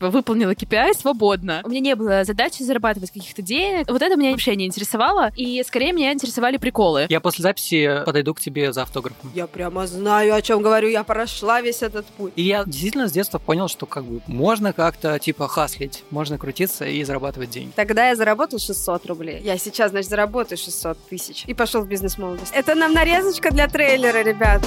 выполнила KPI свободно. У меня не было задачи зарабатывать каких-то денег. Вот это меня вообще не интересовало. И скорее меня интересовали приколы. Я после записи подойду к тебе за автографом. Я прямо знаю, о чем говорю. Я прошла весь этот путь. И я действительно с детства понял, что как бы можно как-то типа хаслить, можно крутиться и зарабатывать деньги. Тогда я заработал 600 рублей. Я сейчас, значит, заработаю 600 тысяч. И пошел в бизнес-молодость. Это нам нарезочка для трейлера, ребят.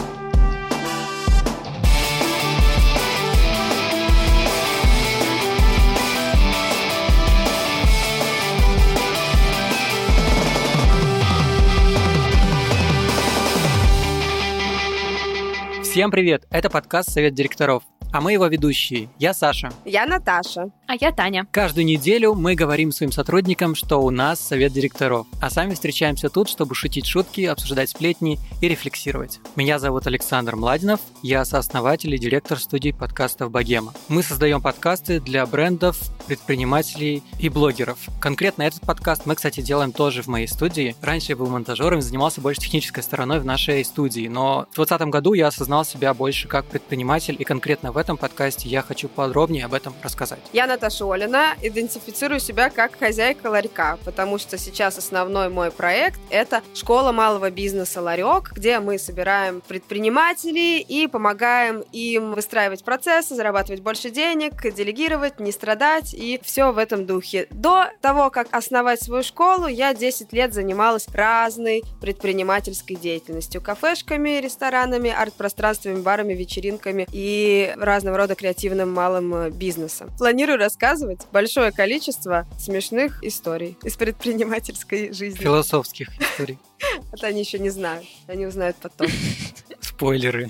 Всем привет! Это подкаст «Совет директоров». А мы его ведущие. Я Саша. Я Наташа. А я Таня. Каждую неделю мы говорим своим сотрудникам, что у нас совет директоров. А сами встречаемся тут, чтобы шутить шутки, обсуждать сплетни и рефлексировать. Меня зовут Александр Младинов. Я сооснователь и директор студии подкастов «Богема». Мы создаем подкасты для брендов, предпринимателей и блогеров. Конкретно этот подкаст мы, кстати, делаем тоже в моей студии. Раньше я был монтажером и занимался больше технической стороной в нашей студии. Но в 2020 году я осознал себя больше как предприниматель, и конкретно в этом подкасте я хочу подробнее об этом рассказать. Я Наташа Олина, идентифицирую себя как хозяйка ларька, потому что сейчас основной мой проект – это школа малого бизнеса «Ларек», где мы собираем предпринимателей и помогаем им выстраивать процессы, зарабатывать больше денег, делегировать, не страдать и все в этом духе. До того, как основать свою школу, я 10 лет занималась разной предпринимательской деятельностью. Кафешками, ресторанами, арт-пространствами, барами, вечеринками и разного рода креативным малым э, бизнесом. Планирую рассказывать большое количество смешных историй из предпринимательской жизни. Философских историй. Это они еще не знают. Они узнают потом. Спойлеры.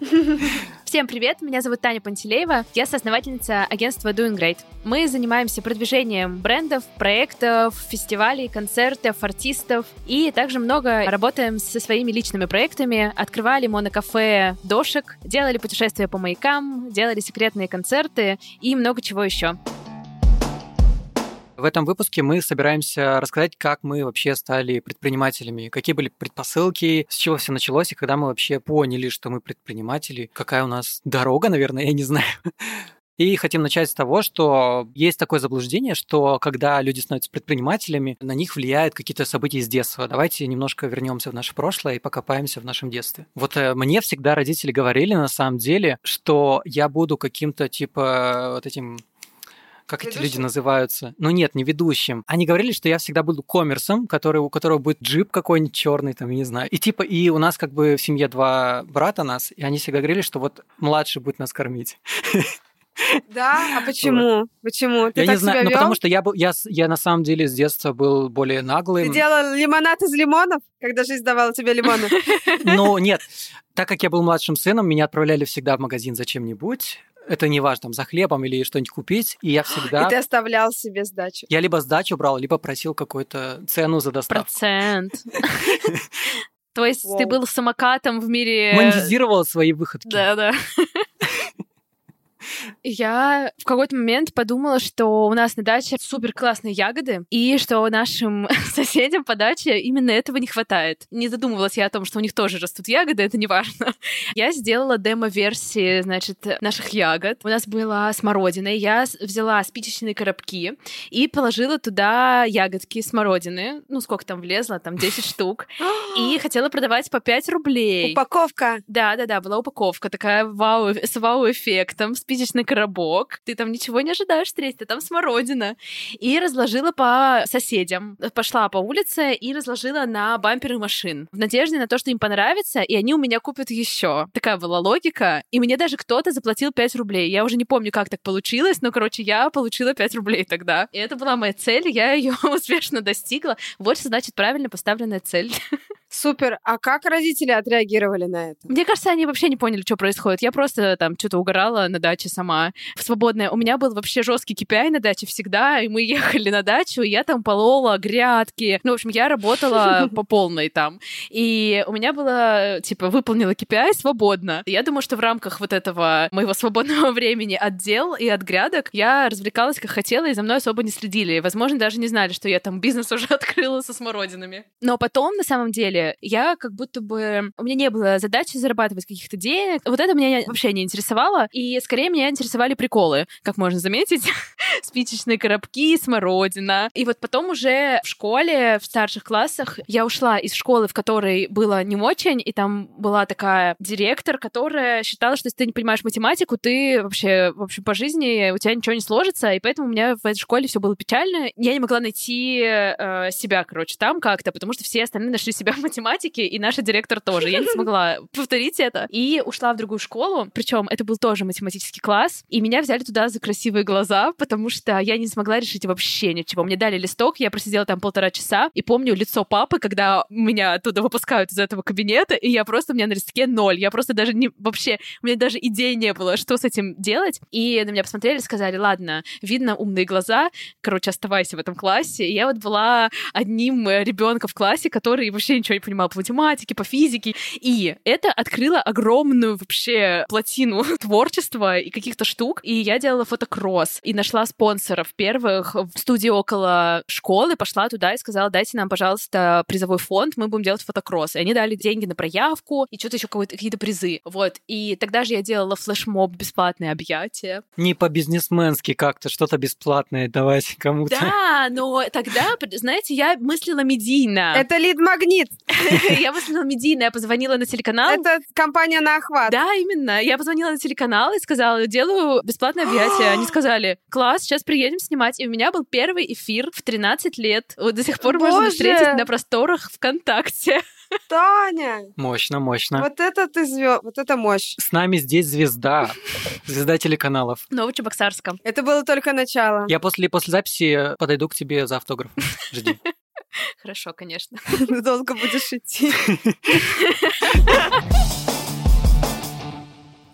Всем привет, меня зовут Таня Пантелеева, я соосновательница агентства Doing Great. Мы занимаемся продвижением брендов, проектов, фестивалей, концертов, артистов и также много работаем со своими личными проектами, открывали монокафе дошек, делали путешествия по маякам, делали секретные концерты и много чего еще. В этом выпуске мы собираемся рассказать, как мы вообще стали предпринимателями, какие были предпосылки, с чего все началось, и когда мы вообще поняли, что мы предприниматели, какая у нас дорога, наверное, я не знаю. И хотим начать с того, что есть такое заблуждение, что когда люди становятся предпринимателями, на них влияют какие-то события из детства. Давайте немножко вернемся в наше прошлое и покопаемся в нашем детстве. Вот э, мне всегда родители говорили на самом деле, что я буду каким-то типа вот этим как ведущим? эти люди называются? Ну нет, не ведущим. Они говорили, что я всегда буду коммерсом, который, у которого будет джип какой-нибудь черный, там, я не знаю. И типа, и у нас как бы в семье два брата нас, и они всегда говорили, что вот младший будет нас кормить. Да? А почему? Почему? Ты я так не знаю, себя ну вел? потому что я был, я, я на самом деле с детства был более наглым. Ты делал лимонад из лимонов, когда жизнь давала тебе лимоны? Ну, нет. Так как я был младшим сыном, меня отправляли всегда в магазин за чем-нибудь это не важно, там, за хлебом или что-нибудь купить, и я всегда... И ты оставлял себе сдачу. Я либо сдачу брал, либо просил какую-то цену за доставку. Процент. То есть ты был самокатом в мире... Монетизировал свои выходки. Да-да. Я в какой-то момент подумала, что у нас на даче супер классные ягоды, и что нашим соседям по даче именно этого не хватает. Не задумывалась я о том, что у них тоже растут ягоды, это не важно. Я сделала демо-версии, значит, наших ягод. У нас была смородина, я взяла спичечные коробки и положила туда ягодки смородины, ну, сколько там влезло, там 10 штук, и хотела продавать по 5 рублей. Упаковка. Да-да-да, была упаковка такая вау, с вау-эффектом, спичечный коробок, ты там ничего не ожидаешь встретить, там смородина. И разложила по соседям. Пошла по улице и разложила на бамперы машин. В надежде на то, что им понравится, и они у меня купят еще. Такая была логика. И мне даже кто-то заплатил 5 рублей. Я уже не помню, как так получилось, но, короче, я получила 5 рублей тогда. И это была моя цель, я ее успешно достигла. Вот что значит правильно поставленная цель. Супер. А как родители отреагировали на это? Мне кажется, они вообще не поняли, что происходит. Я просто там что-то угорала на даче сама. В свободное. У меня был вообще жесткий KPI на даче всегда, и мы ехали на дачу, и я там полола грядки. Ну, в общем, я работала по полной там. И у меня было, типа, выполнила KPI свободно. Я думаю, что в рамках вот этого моего свободного времени от дел и от грядок я развлекалась как хотела, и за мной особо не следили. Возможно, даже не знали, что я там бизнес уже открыла со смородинами. Но потом, на самом деле, я как будто бы... У меня не было задачи зарабатывать каких-то денег. Вот это меня вообще не интересовало. И скорее меня интересовали приколы, как можно заметить. Спичечные коробки, смородина. И вот потом уже в школе, в старших классах, я ушла из школы, в которой было не очень, и там была такая директор, которая считала, что если ты не понимаешь математику, ты вообще, в общем, по жизни у тебя ничего не сложится, и поэтому у меня в этой школе все было печально. Я не могла найти э, себя, короче, там как-то, потому что все остальные нашли себя в математике, и наша директор тоже. Я не смогла повторить это. И ушла в другую школу, причем это был тоже математический класс, и меня взяли туда за красивые глаза, потому что я не смогла решить вообще ничего. Мне дали листок, я просидела там полтора часа, и помню лицо папы, когда меня оттуда выпускают из этого кабинета, и я просто, у меня на листке ноль. Я просто даже не, вообще, у меня даже идеи не было, что с этим делать. И на меня посмотрели, сказали, ладно, видно умные глаза, короче, оставайся в этом классе. И я вот была одним ребенком в классе, который вообще ничего не понимал по математике, по физике. И это открыло огромную вообще плотину творчества и каких-то штук. И я делала фотокросс и нашла спонсоров первых в студии около школы, пошла туда и сказала, дайте нам, пожалуйста, призовой фонд, мы будем делать фотокросс. И они дали деньги на проявку и что-то еще какие-то призы. Вот. И тогда же я делала флешмоб бесплатные объятия. Не по-бизнесменски как-то, что-то бесплатное давать кому-то. Да, но тогда, знаете, я мыслила медийно. Это лид-магнит. Я мыслила медийно, я позвонила на телеканал. Это компания на охват. Да, именно. Я позвонила на телеканал и сказала, делаю бесплатное объятие. Они сказали, класс, сейчас приедем снимать. И у меня был первый эфир в 13 лет. Вот до сих пор можно встретить на просторах ВКонтакте. Таня! Мощно, мощно. Вот это ты звезд, вот это мощь. С нами здесь звезда. Звезда телеканалов. Новочебоксарска. Это было только начало. Я после, после записи подойду к тебе за автографом. Жди. Хорошо, конечно. Долго будешь идти.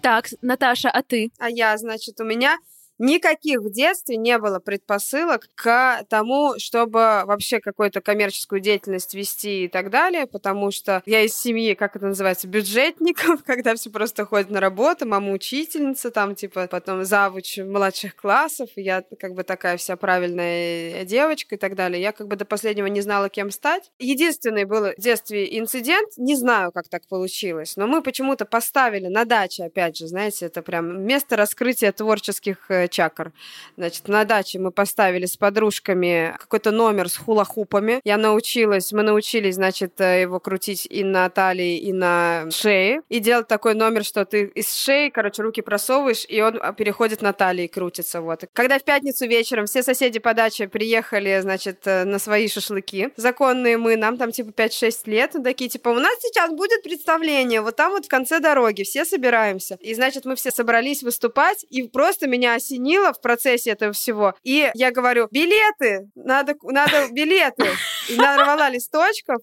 Так, Наташа, а ты? А я, значит, у меня Никаких в детстве не было предпосылок к тому, чтобы вообще какую-то коммерческую деятельность вести и так далее, потому что я из семьи, как это называется, бюджетников, когда все просто ходят на работу, мама учительница, там, типа, потом завуч младших классов, я как бы такая вся правильная девочка и так далее. Я как бы до последнего не знала, кем стать. Единственный был в детстве инцидент, не знаю, как так получилось, но мы почему-то поставили на даче, опять же, знаете, это прям место раскрытия творческих э, чакр. Значит, на даче мы поставили с подружками какой-то номер с хула-хупами. Я научилась, мы научились, значит, э, его крутить и на талии, и на шее. И делать такой номер, что ты из шеи, короче, руки просовываешь, и он а, переходит на талии и крутится. Вот. Когда в пятницу вечером все соседи по даче приехали, значит, э, на свои шашлыки, законные мы, нам там типа 5-6 лет, такие, типа, у нас сейчас будет представление, вот там вот в конце дороги, все собираемся. И, значит, мы все собрались выступать, и просто меня осенило осенило в процессе этого всего. И я говорю, билеты, надо, надо билеты. И нарвала листочков,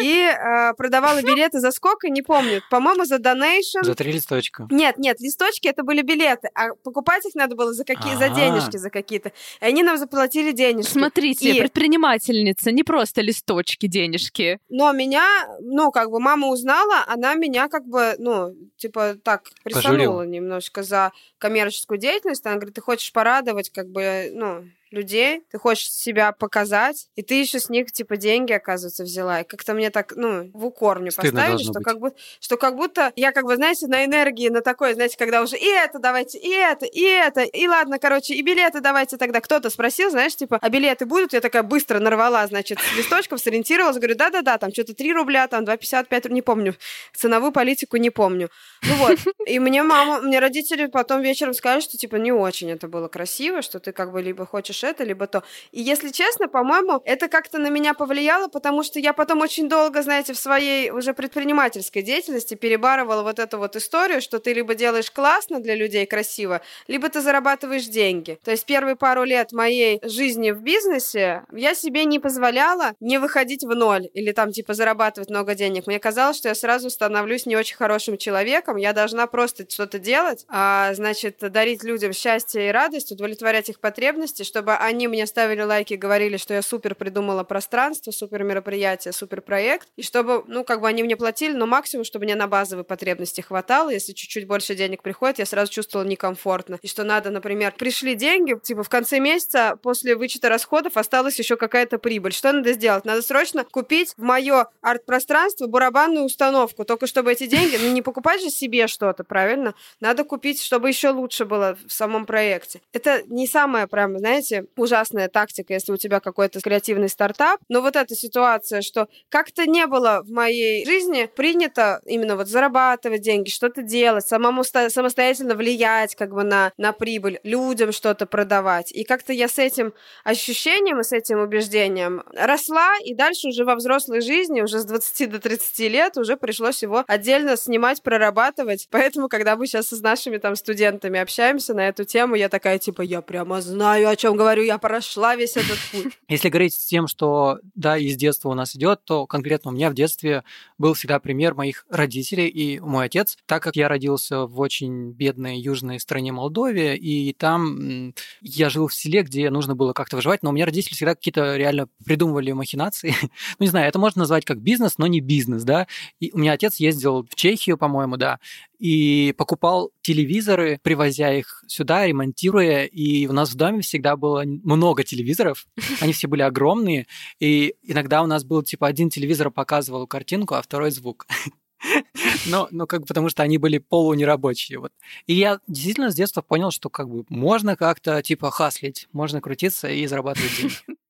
и э, продавала билеты за сколько, не помню. По-моему, за донейшн. За три листочка. Нет, нет, листочки это были билеты, а покупать их надо было за какие, за денежки, за какие-то. И они нам заплатили денежки. Смотрите, и... предпринимательница, не просто листочки, денежки. Но меня, ну, как бы мама узнала, она меня как бы, ну, типа так присанула немножко за коммерческую деятельность. Она говорит, ты хочешь порадовать, как бы, ну, людей, ты хочешь себя показать, и ты еще с них, типа, деньги, оказывается, взяла. И как-то мне так, ну, в укор мне Стыдно поставили, что как, будто, что как будто я, как бы, знаете, на энергии, на такой, знаете, когда уже и это давайте, и это, и это, и ладно, короче, и билеты давайте тогда. Кто-то спросил, знаешь, типа, а билеты будут? Я такая быстро нарвала, значит, с листочков, сориентировалась, говорю, да-да-да, там что-то 3 рубля, там 2,55, не помню, ценовую политику не помню. Ну вот, и мне мама, мне родители потом вечером сказали, что, типа, не очень это было красиво, что ты, как бы, либо хочешь хочешь это, либо то. И если честно, по-моему, это как-то на меня повлияло, потому что я потом очень долго, знаете, в своей уже предпринимательской деятельности перебарывала вот эту вот историю, что ты либо делаешь классно для людей, красиво, либо ты зарабатываешь деньги. То есть первые пару лет моей жизни в бизнесе я себе не позволяла не выходить в ноль или там типа зарабатывать много денег. Мне казалось, что я сразу становлюсь не очень хорошим человеком, я должна просто что-то делать, а, значит, дарить людям счастье и радость, удовлетворять их потребности, чтобы чтобы они мне ставили лайки, говорили, что я супер придумала пространство, супер мероприятие, супер проект, и чтобы, ну, как бы они мне платили, но максимум, чтобы мне на базовые потребности хватало. Если чуть-чуть больше денег приходит, я сразу чувствовала некомфортно. И что надо, например, пришли деньги, типа в конце месяца после вычета расходов осталась еще какая-то прибыль. Что надо сделать? Надо срочно купить в мое арт-пространство барабанную установку, только чтобы эти деньги, ну, не покупать же себе что-то, правильно? Надо купить, чтобы еще лучше было в самом проекте. Это не самая, прям, знаете, ужасная тактика, если у тебя какой-то креативный стартап, но вот эта ситуация, что как-то не было в моей жизни принято именно вот зарабатывать деньги, что-то делать, самому самостоятельно влиять как бы на, на прибыль, людям что-то продавать. И как-то я с этим ощущением и с этим убеждением росла, и дальше уже во взрослой жизни, уже с 20 до 30 лет, уже пришлось его отдельно снимать, прорабатывать. Поэтому, когда мы сейчас с нашими там студентами общаемся на эту тему, я такая, типа, я прямо знаю, о чем говорю, я прошла весь этот путь. Если говорить с тем, что, да, из детства у нас идет, то конкретно у меня в детстве был всегда пример моих родителей и мой отец, так как я родился в очень бедной южной стране Молдове, и там я жил в селе, где нужно было как-то выживать, но у меня родители всегда какие-то реально придумывали махинации. ну, не знаю, это можно назвать как бизнес, но не бизнес, да. И у меня отец ездил в Чехию, по-моему, да, и покупал телевизоры, привозя их сюда, ремонтируя. И у нас в доме всегда было много телевизоров. Они все были огромные. И иногда у нас был типа один телевизор показывал картинку, а второй звук. Но, но как бы потому что они были полунерабочие. Вот. И я действительно с детства понял, что как бы можно как-то типа хаслить, можно крутиться и зарабатывать деньги.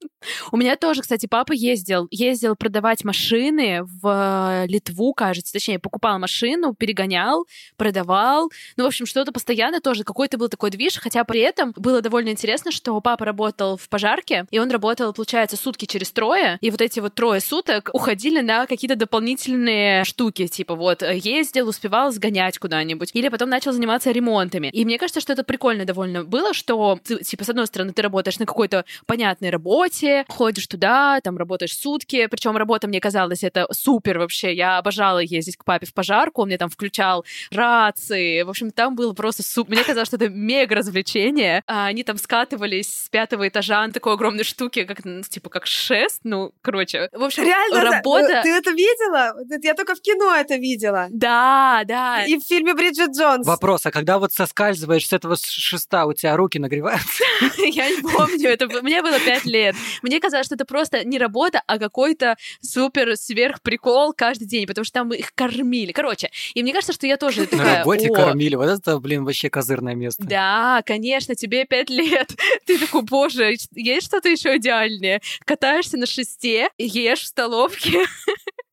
У меня тоже, кстати, папа ездил, ездил продавать машины в Литву, кажется, точнее, покупал машину, перегонял, продавал. Ну, в общем, что-то постоянно тоже, какой-то был такой движ, хотя при этом было довольно интересно, что папа работал в пожарке, и он работал, получается, сутки через трое, и вот эти вот трое суток уходили на какие-то дополнительные штуки, типа вот ездил, успевал сгонять куда-нибудь, или потом начал заниматься ремонтами. И мне кажется, что это прикольно довольно было, что, типа, с одной стороны, ты работаешь на какой-то понятной работе, работе, ходишь туда, там работаешь сутки. Причем работа мне казалась это супер вообще. Я обожала ездить к папе в пожарку, он мне там включал рации. В общем, там было просто супер. Мне казалось, что это мега развлечение. А они там скатывались с пятого этажа на такой огромной штуке, как ну, типа как шест. Ну, короче. В общем, Реально, работа... Да? Ты это видела? Я только в кино это видела. Да, да. И в фильме Бриджит Джонс. Вопрос, а когда вот соскальзываешь с этого шеста, у тебя руки нагреваются? Я не помню, это мне было пять лет. Мне казалось, что это просто не работа, а какой-то супер сверх прикол каждый день, потому что там их кормили. Короче, и мне кажется, что я тоже такая... На работе кормили, вот это, блин, вообще козырное место. Да, конечно, тебе пять лет. Ты такой, боже, есть что-то еще идеальнее? Катаешься на шесте, ешь в столовке,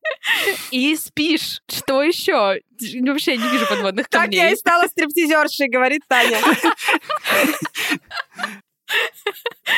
и спишь. Что еще? Вообще не вижу подводных камней. Так я и стала стриптизершей, говорит Таня.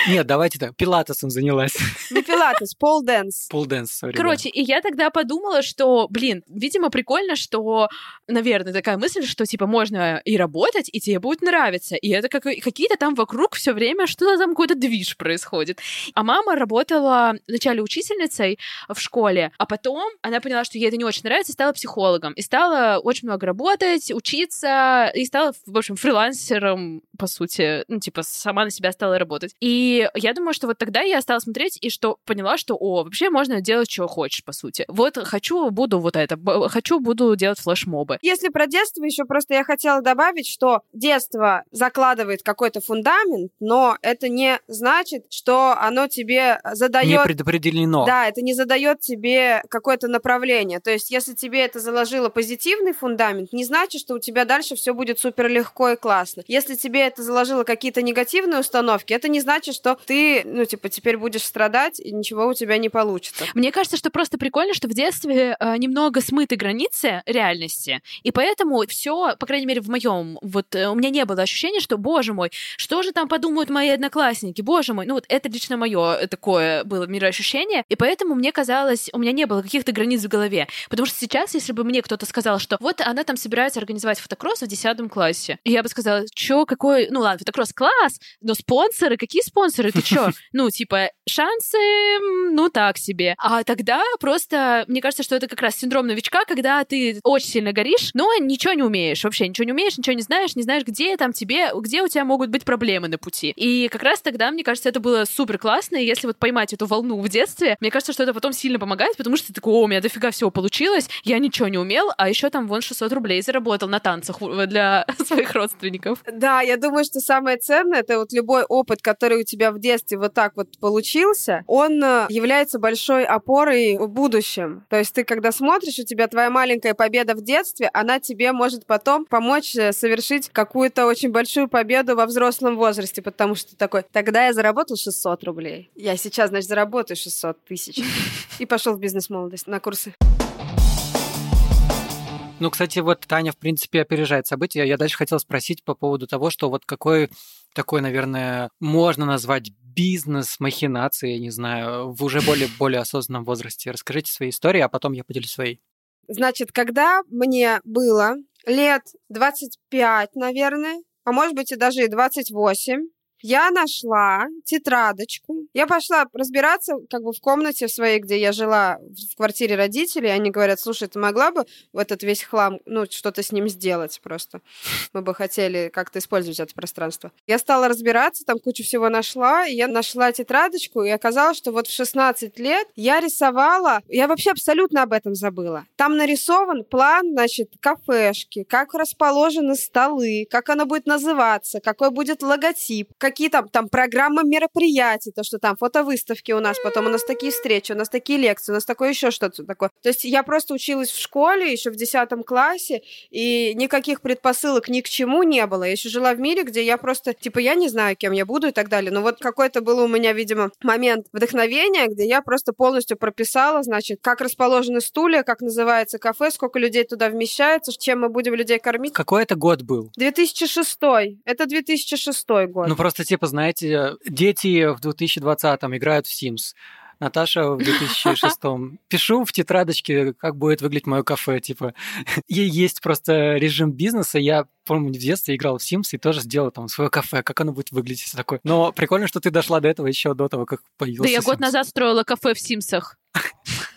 Нет, давайте так, пилатесом занялась. Не пилатес, полденс. Полденс, сори. Короче, и я тогда подумала, что, блин, видимо, прикольно, что, наверное, такая мысль, что, типа, можно и работать, и тебе будет нравиться. И это как, какие-то там вокруг все время что-то там какой-то движ происходит. А мама работала вначале учительницей в школе, а потом она поняла, что ей это не очень нравится, и стала психологом. И стала очень много работать, учиться, и стала, в общем, фрилансером, по сути, ну, типа, сама на себя стала работать. И я думаю, что вот тогда я стала смотреть и что поняла, что, о, вообще можно делать, что хочешь, по сути. Вот хочу, буду вот это, хочу, буду делать флешмобы. Если про детство еще просто я хотела добавить, что детство закладывает какой-то фундамент, но это не значит, что оно тебе задает... Не предопределено. Да, это не задает тебе какое-то направление. То есть, если тебе это заложило позитивный фундамент, не значит, что у тебя дальше все будет супер легко и классно. Если тебе это заложило какие-то негативные установки, установки. Это не значит, что ты, ну, типа, теперь будешь страдать, и ничего у тебя не получится. Мне кажется, что просто прикольно, что в детстве э, немного смыты границы реальности, и поэтому все, по крайней мере, в моем, вот э, у меня не было ощущения, что, боже мой, что же там подумают мои одноклассники, боже мой, ну вот это лично мое такое было мироощущение, и поэтому мне казалось, у меня не было каких-то границ в голове, потому что сейчас, если бы мне кто-то сказал, что вот она там собирается организовать фотокросс в 10 классе, я бы сказала, что какой, ну ладно, фотокросс класс, но спорт спонсоры, какие спонсоры? ты чё? Ну, типа, шансы, ну, так себе. А тогда просто, мне кажется, что это как раз синдром новичка, когда ты очень сильно горишь, но ничего не умеешь, вообще ничего не умеешь, ничего не знаешь, не знаешь, где там тебе, где у тебя могут быть проблемы на пути. И как раз тогда, мне кажется, это было супер классно, и если вот поймать эту волну в детстве, мне кажется, что это потом сильно помогает, потому что ты такой, о, у меня дофига всего получилось, я ничего не умел, а еще там вон 600 рублей заработал на танцах для своих родственников. Да, я думаю, что самое ценное, это вот любой опыт, который у тебя в детстве вот так вот получился, он э, является большой опорой в будущем. То есть ты, когда смотришь, у тебя твоя маленькая победа в детстве, она тебе может потом помочь э, совершить какую-то очень большую победу во взрослом возрасте, потому что такой, тогда я заработал 600 рублей. Я сейчас, значит, заработаю 600 тысяч. И пошел в бизнес-молодость на курсы. Ну, кстати, вот Таня, в принципе, опережает события. Я дальше хотел спросить по поводу того, что вот какой такой, наверное, можно назвать бизнес, махинации, я не знаю, в уже более, более осознанном возрасте. Расскажите свои истории, а потом я поделюсь своей. Значит, когда мне было лет 25, наверное, а может быть и даже и 28, я нашла тетрадочку. Я пошла разбираться как бы в комнате своей, где я жила, в квартире родителей. Они говорят, слушай, ты могла бы в этот весь хлам, ну, что-то с ним сделать просто? Мы бы хотели как-то использовать это пространство. Я стала разбираться, там кучу всего нашла. И я нашла тетрадочку, и оказалось, что вот в 16 лет я рисовала... Я вообще абсолютно об этом забыла. Там нарисован план, значит, кафешки, как расположены столы, как она будет называться, какой будет логотип, какие там, там программы мероприятий, то, что там фотовыставки у нас, потом у нас такие встречи, у нас такие лекции, у нас такое еще что-то такое. То есть я просто училась в школе еще в 10 классе, и никаких предпосылок ни к чему не было. Я еще жила в мире, где я просто, типа, я не знаю, кем я буду и так далее. Но вот какой-то был у меня, видимо, момент вдохновения, где я просто полностью прописала, значит, как расположены стулья, как называется кафе, сколько людей туда вмещается, чем мы будем людей кормить. Какой это год был? 2006. Это 2006 год. Ну, просто Просто, типа, знаете, дети в 2020-м играют в Sims. Наташа в 2006-м. Пишу в тетрадочке, как будет выглядеть мое кафе, типа. Ей есть просто режим бизнеса. Я, помню, в детстве играл в Sims и тоже сделал там свое кафе, как оно будет выглядеть такое. Но прикольно, что ты дошла до этого еще до того, как появился Да я Sims. год назад строила кафе в Симсах.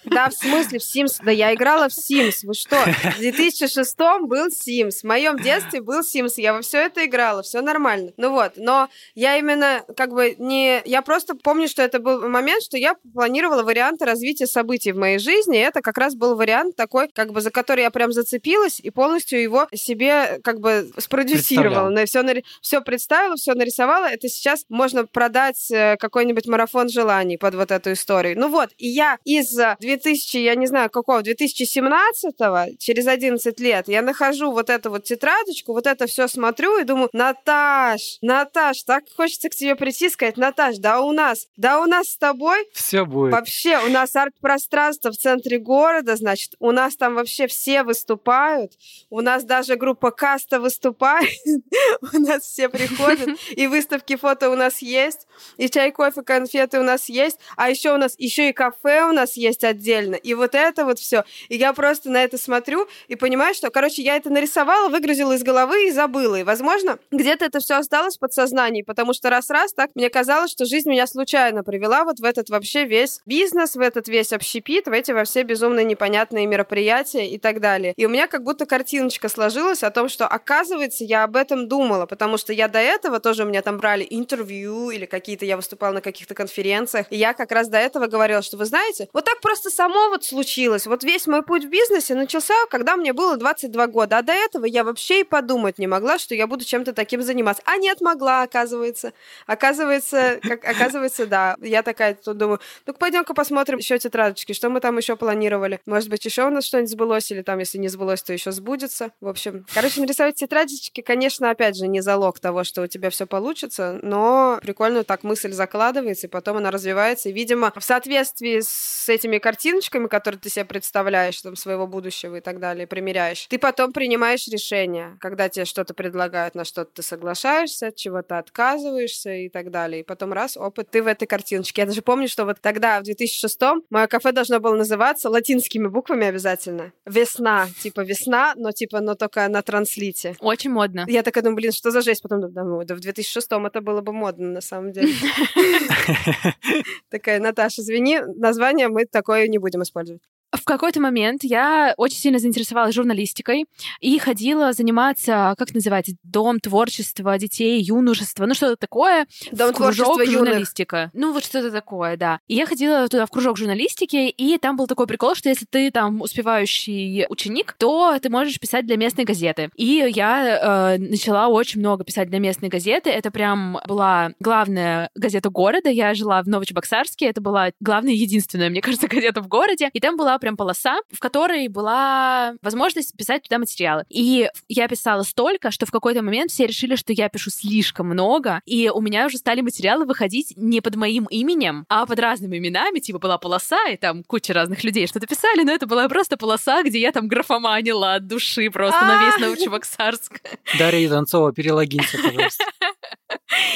Да, в смысле, в Sims. Да я играла в Sims. Вы что? В 2006 был Sims. В моем детстве был Sims. Я во все это играла. Все нормально. Ну вот. Но я именно как бы не... Я просто помню, что это был момент, что я планировала варианты развития событий в моей жизни. И это как раз был вариант такой, как бы за который я прям зацепилась и полностью его себе как бы спродюсировала. Все, нари... все представила, все нарисовала. Это сейчас можно продать э, какой-нибудь марафон желаний под вот эту историю. Ну вот. И я из 2000, я не знаю, какого, 2017-го, через 11 лет, я нахожу вот эту вот тетрадочку, вот это все смотрю и думаю, Наташ, Наташ, так хочется к тебе прийти и сказать, Наташ, да у нас, да у нас с тобой все будет. Вообще, у нас арт-пространство в центре города, значит, у нас там вообще все выступают, у нас даже группа каста выступает, у нас все приходят, и выставки фото у нас есть, и чай, кофе, конфеты у нас есть, а еще у нас еще и кафе у нас есть отдельно. И вот это вот все. И я просто на это смотрю и понимаю, что, короче, я это нарисовала, выгрузила из головы и забыла. И, возможно, где-то это все осталось в подсознании, потому что раз-раз так мне казалось, что жизнь меня случайно привела вот в этот вообще весь бизнес, в этот весь общепит, в эти во все безумно непонятные мероприятия и так далее. И у меня как будто картиночка сложилась о том, что, оказывается, я об этом думала, потому что я до этого тоже у меня там брали интервью или какие-то, я выступала на каких-то конференциях, и я как раз до этого говорила, что вы знаете, вот так просто само вот случилось. Вот весь мой путь в бизнесе начался, когда мне было 22 года. А до этого я вообще и подумать не могла, что я буду чем-то таким заниматься. А нет, могла, оказывается. Оказывается, как, оказывается, да. Я такая тут думаю, ну пойдем-ка посмотрим еще тетрадочки, что мы там еще планировали. Может быть, еще у нас что-нибудь сбылось, или там, если не сбылось, то еще сбудется. В общем, короче, нарисовать тетрадочки, конечно, опять же, не залог того, что у тебя все получится, но прикольно так мысль закладывается, и потом она развивается. И, видимо, в соответствии с этими картинками картиночками, которые ты себе представляешь, там, своего будущего и так далее, примеряешь, ты потом принимаешь решение, когда тебе что-то предлагают, на что-то ты соглашаешься, от чего-то отказываешься и так далее. И потом раз, опыт, ты в этой картиночке. Я даже помню, что вот тогда, в 2006-м, мое кафе должно было называться латинскими буквами обязательно. Весна, типа весна, но типа, но только на транслите. Очень модно. Я такая думаю, блин, что за жесть? Потом думаю, да в 2006-м это было бы модно, на самом деле. Такая, Наташа, извини, название мы такое не будем использовать. В какой-то момент я очень сильно заинтересовалась журналистикой и ходила заниматься, как называется, дом творчества детей, юношества, ну что-то такое. Дом творчества журналистика. Юных. Ну вот что-то такое, да. И я ходила туда в кружок журналистики, и там был такой прикол, что если ты там успевающий ученик, то ты можешь писать для местной газеты. И я э, начала очень много писать для местной газеты. Это прям была главная газета города. Я жила в Новочебоксарске. Это была главная, единственная, мне кажется, газета в городе. И там была прям полоса, в которой была возможность писать туда материалы. И я писала столько, что в какой-то момент все решили, что я пишу слишком много, и у меня уже стали материалы выходить не под моим именем, а под разными именами, типа была полоса, и там куча разных людей что-то писали, но это была просто полоса, где я там графоманила от души просто на весь Новочебоксарск. Дарья Донцова, перелогинься, пожалуйста.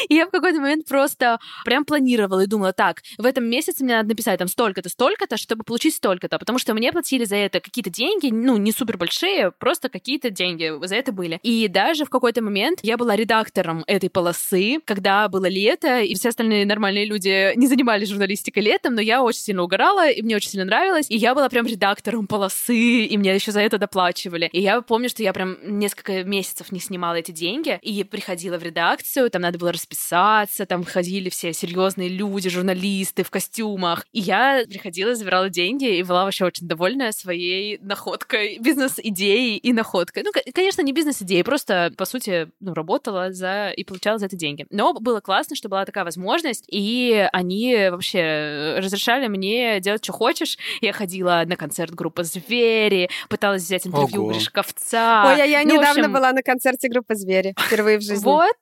Я в какой-то момент просто прям планировала и думала, так, в этом месяце мне надо написать там столько-то, столько-то, чтобы получить столько-то, потому что мне платили за это какие-то деньги, ну, не супер большие, просто какие-то деньги за это были. И даже в какой-то момент я была редактором этой полосы, когда было лето, и все остальные нормальные люди не занимались журналистикой летом, но я очень сильно угорала, и мне очень сильно нравилось, и я была прям редактором полосы, и мне еще за это доплачивали. И я помню, что я прям несколько месяцев не снимала эти деньги, и приходила в редакцию, там надо было расписаться, там ходили все серьезные люди, журналисты в костюмах. И я приходила, забирала деньги и была вообще очень довольна своей находкой, бизнес-идеей и находкой. Ну, конечно, не бизнес-идеей, просто, по сути, ну, работала за и получала за это деньги. Но было классно, что была такая возможность, и они вообще разрешали мне делать, что хочешь. Я ходила на концерт группы «Звери», пыталась взять интервью Ого. у Гришковца. Ой, а я ну, недавно общем... была на концерте группы «Звери», впервые в жизни. Вот.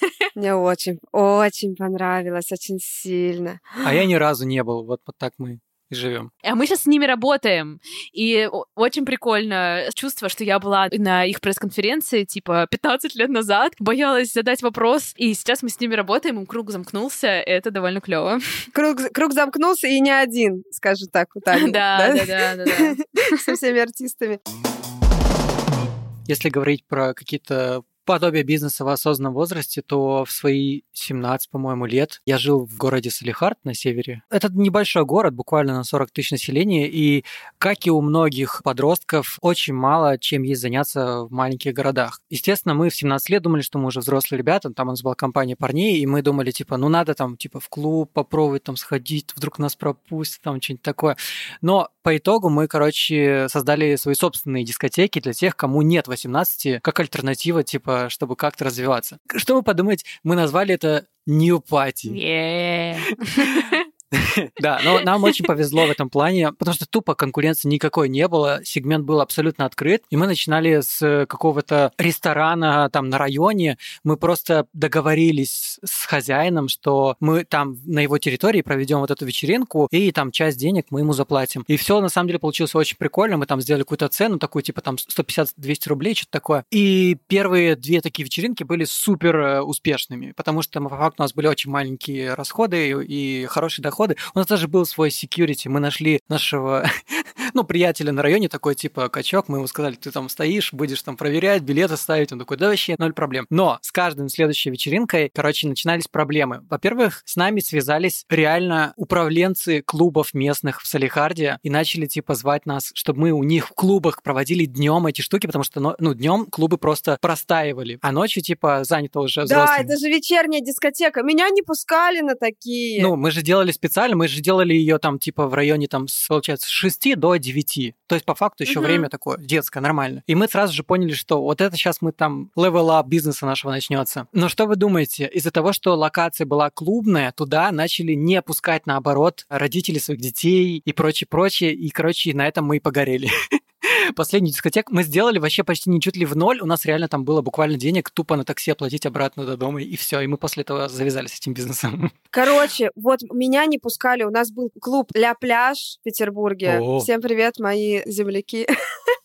Мне очень, очень понравилось, очень сильно. А я ни разу не был. Вот, вот так мы и живем. А мы сейчас с ними работаем. И очень прикольно чувство, что я была на их пресс-конференции, типа, 15 лет назад, боялась задать вопрос, и сейчас мы с ними работаем, им круг замкнулся, это довольно клево. Круг, круг замкнулся, и не один, скажу так, вот так. Да, да, да, да. Со всеми артистами. Если говорить про какие-то подобие бизнеса в осознанном возрасте, то в свои 17, по-моему, лет я жил в городе Салихард на севере. Это небольшой город, буквально на 40 тысяч населения, и, как и у многих подростков, очень мало чем есть заняться в маленьких городах. Естественно, мы в 17 лет думали, что мы уже взрослые ребята, там у нас была компания парней, и мы думали, типа, ну надо там, типа, в клуб попробовать там сходить, вдруг нас пропустят, там что-нибудь такое. Но по итогу мы, короче, создали свои собственные дискотеки для тех, кому нет 18, как альтернатива, типа, чтобы как-то развиваться. Что вы подумаете, мы назвали это New Party. Yeah. Да, но нам очень повезло в этом плане, потому что тупо конкуренции никакой не было, сегмент был абсолютно открыт, и мы начинали с какого-то ресторана там на районе, мы просто договорились с хозяином, что мы там на его территории проведем вот эту вечеринку, и там часть денег мы ему заплатим. И все на самом деле получилось очень прикольно, мы там сделали какую-то цену, такую типа там 150-200 рублей, что-то такое. И первые две такие вечеринки были супер э, успешными, потому что по факту у нас были очень маленькие расходы и хороший доход, доходы. У нас даже был свой security. Мы нашли нашего, ну, приятеля на районе, такой типа качок. Мы ему сказали, ты там стоишь, будешь там проверять, билеты ставить. Он такой, да вообще ноль проблем. Но с каждым следующей вечеринкой, короче, начинались проблемы. Во-первых, с нами связались реально управленцы клубов местных в Салихарде и начали типа звать нас, чтобы мы у них в клубах проводили днем эти штуки, потому что, ну, днем клубы просто простаивали, а ночью типа занято уже взрослыми. Да, это же вечерняя дискотека. Меня не пускали на такие. Ну, мы же делали специально мы же делали ее там типа в районе там, получается, с 6 до 9. То есть по факту еще угу. время такое детское, нормально. И мы сразу же поняли, что вот это сейчас мы там up бизнеса нашего начнется. Но что вы думаете? Из-за того, что локация была клубная, туда начали не пускать наоборот родители своих детей и прочее, прочее. И, короче, на этом мы и погорели. последний дискотек мы сделали вообще почти не чуть ли в ноль. У нас реально там было буквально денег тупо на такси оплатить обратно до дома, и все. И мы после этого завязали с этим бизнесом. Короче, вот меня не пускали. У нас был клуб «Ля Пляж» в Петербурге. О. Всем привет, мои земляки.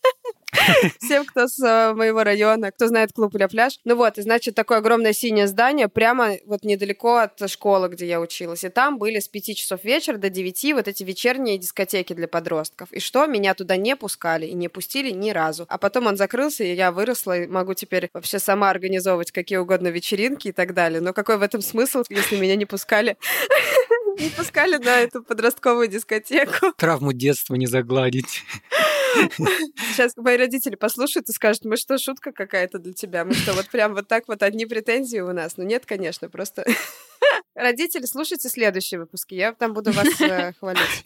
Всем, кто с э, моего района, кто знает клуб «Ля Пляж». Ну вот, и значит, такое огромное синее здание прямо вот недалеко от школы, где я училась. И там были с 5 часов вечера до 9 вот эти вечерние дискотеки для подростков. И что? Меня туда не пускали и не пустили ни разу. А потом он закрылся, и я выросла, и могу теперь вообще сама организовывать какие угодно вечеринки и так далее. Но какой в этом смысл, если меня не пускали не пускали на эту подростковую дискотеку. Травму детства не загладить. Сейчас мои родители послушают и скажут, мы что, шутка какая-то для тебя? Мы что, вот прям вот так вот одни претензии у нас? Ну нет, конечно, просто... Родители, слушайте следующие выпуски, я там буду вас э, хвалить.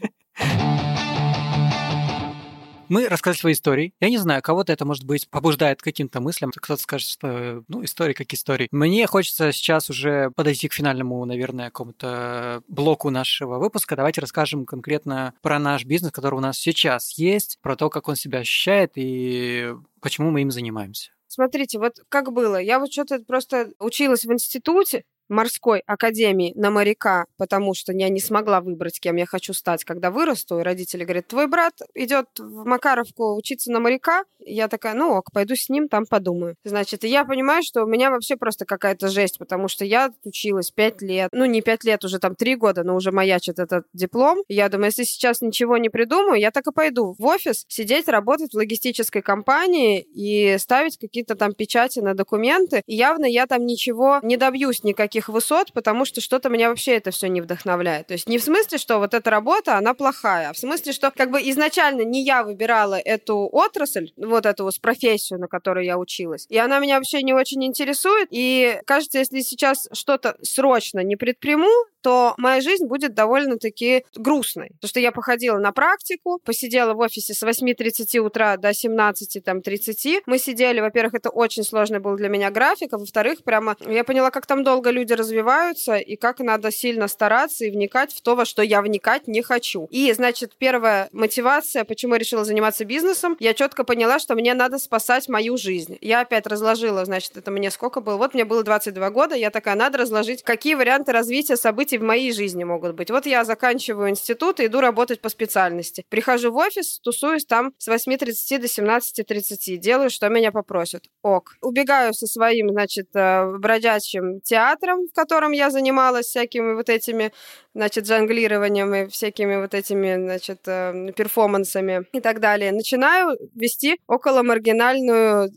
Мы рассказали свои истории. Я не знаю, кого-то это, может быть, побуждает каким-то мыслям. Кто-то скажет, что, ну, истории как истории. Мне хочется сейчас уже подойти к финальному, наверное, какому-то блоку нашего выпуска. Давайте расскажем конкретно про наш бизнес, который у нас сейчас есть, про то, как он себя ощущает и почему мы им занимаемся. Смотрите, вот как было. Я вот что-то просто училась в институте, морской академии на моряка, потому что я не смогла выбрать, кем я хочу стать, когда вырасту. И родители говорят, твой брат идет в Макаровку учиться на моряка. Я такая, ну ок, пойду с ним, там подумаю. Значит, я понимаю, что у меня вообще просто какая-то жесть, потому что я училась пять лет, ну не пять лет, уже там три года, но уже маячит этот диплом. Я думаю, если сейчас ничего не придумаю, я так и пойду в офис, сидеть, работать в логистической компании и ставить какие-то там печати на документы. И явно я там ничего не добьюсь, никаких высот, потому что что-то меня вообще это все не вдохновляет. То есть не в смысле, что вот эта работа, она плохая, а в смысле, что как бы изначально не я выбирала эту отрасль, вот эту вот профессию, на которой я училась, и она меня вообще не очень интересует, и кажется, если сейчас что-то срочно не предприму, то моя жизнь будет довольно-таки грустной. Потому что я походила на практику, посидела в офисе с 8.30 утра до 17.30. Мы сидели, во-первых, это очень сложный был для меня график, а во-вторых, прямо я поняла, как там долго люди развиваются и как надо сильно стараться и вникать в то, во что я вникать не хочу. И, значит, первая мотивация, почему я решила заниматься бизнесом, я четко поняла, что мне надо спасать мою жизнь. Я опять разложила, значит, это мне сколько было? Вот мне было 22 года, я такая, надо разложить, какие варианты развития событий в моей жизни могут быть. Вот я заканчиваю институт и иду работать по специальности. Прихожу в офис, тусуюсь там с 8.30 до 17.30, делаю, что меня попросят. Ок. Убегаю со своим, значит, э, бродячим театром, в котором я занималась всякими вот этими значит, жонглированием и всякими вот этими, значит, э, перформансами и так далее. Начинаю вести около маргинальную